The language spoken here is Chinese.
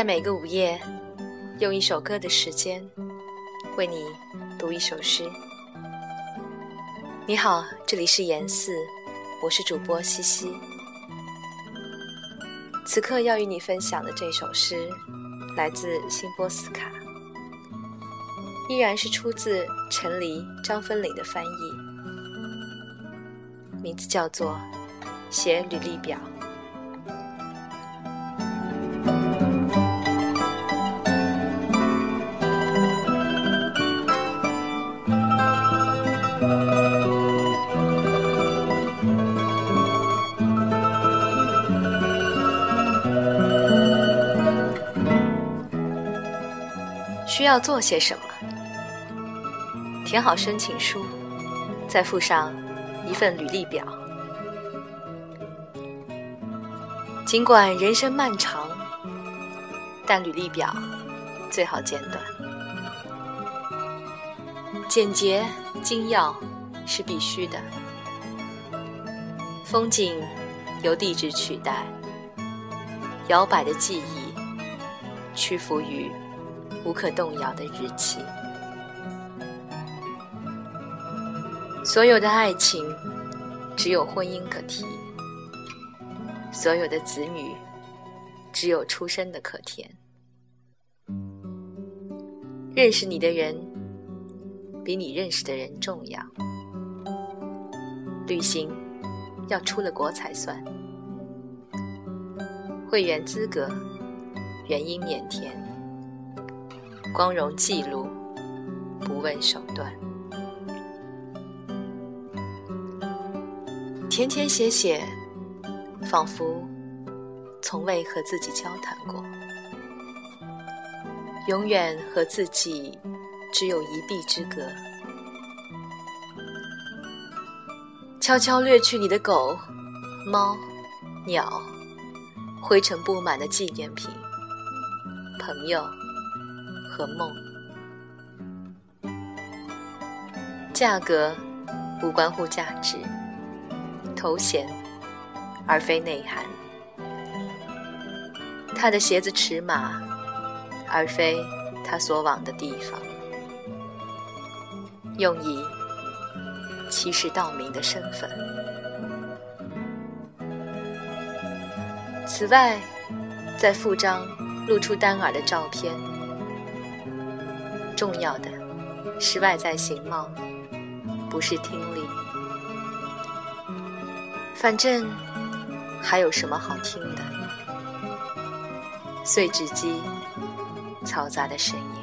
在每个午夜，用一首歌的时间，为你读一首诗。你好，这里是严四，我是主播西西。此刻要与你分享的这首诗，来自辛波斯卡，依然是出自陈黎、张芬岭的翻译，名字叫做《写履历表》。需要做些什么？填好申请书，再附上一份履历表。尽管人生漫长，但履历表最好简短，简洁精要是必须的。风景由地址取代，摇摆的记忆屈服于。无可动摇的日期。所有的爱情，只有婚姻可提；所有的子女，只有出生的可填。认识你的人，比你认识的人重要。旅行要出了国才算。会员资格，原因免填。光荣记录，不问手段。填填写写，仿佛从未和自己交谈过。永远和自己只有一臂之隔。悄悄掠去你的狗、猫、鸟，灰尘布满的纪念品，朋友。和梦，价格无关乎价值，头衔而非内涵，他的鞋子尺码而非他所往的地方，用以欺世盗名的身份。此外，在附章露出单耳的照片。重要的是外在形貌，不是听力。反正还有什么好听的？碎纸机嘈杂的声音。